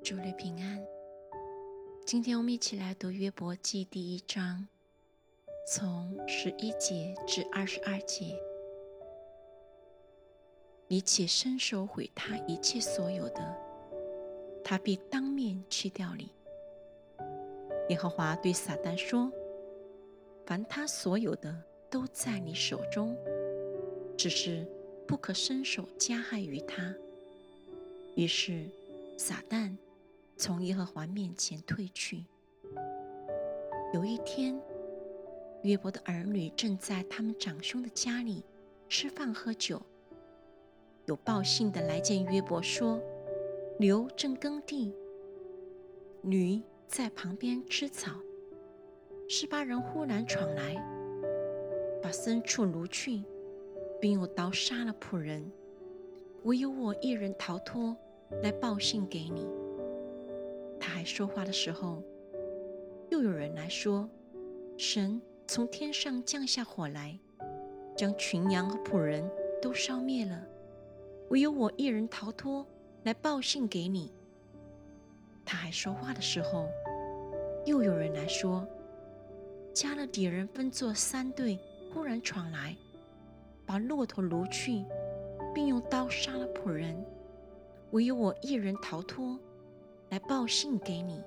祝你平安。今天我们一起来读约伯记第一章，从十一节至二十二节。你且伸手毁他一切所有的，他必当面去掉你。耶和华对撒旦说：“凡他所有的都在你手中，只是不可伸手加害于他。”于是撒旦。从耶和华面前退去。有一天，约伯的儿女正在他们长兄的家里吃饭喝酒。有报信的来见约伯，说：“牛正耕地，驴在旁边吃草。十八人忽然闯来，把牲畜掳去，并用刀杀了仆人。唯有我一人逃脱，来报信给你。”他还说话的时候，又有人来说：“神从天上降下火来，将群羊和仆人都烧灭了，唯有我一人逃脱，来报信给你。”他还说话的时候，又有人来说：“加勒底人分作三队，忽然闯来，把骆驼掳去，并用刀杀了仆人，唯有我一人逃脱。”来报信给你。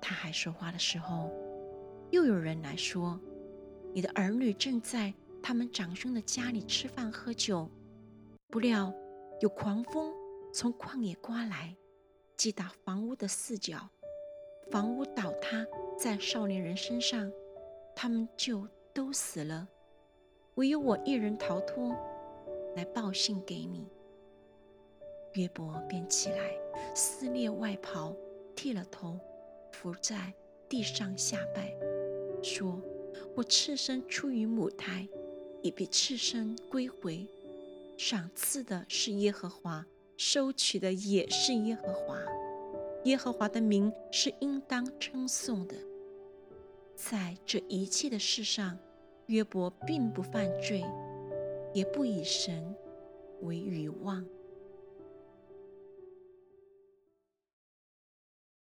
他还说话的时候，又有人来说：“你的儿女正在他们长兄的家里吃饭喝酒，不料有狂风从旷野刮来，击打房屋的四角，房屋倒塌在少年人身上，他们就都死了。唯有我一人逃脱，来报信给你。”约伯便起来，撕裂外袍，剃了头，伏在地上下拜，说：“我赤身出于母胎，也必赤身归回。赏赐的是耶和华，收取的也是耶和华。耶和华的名是应当称颂的。在这一切的事上，约伯并不犯罪，也不以神为愚妄。”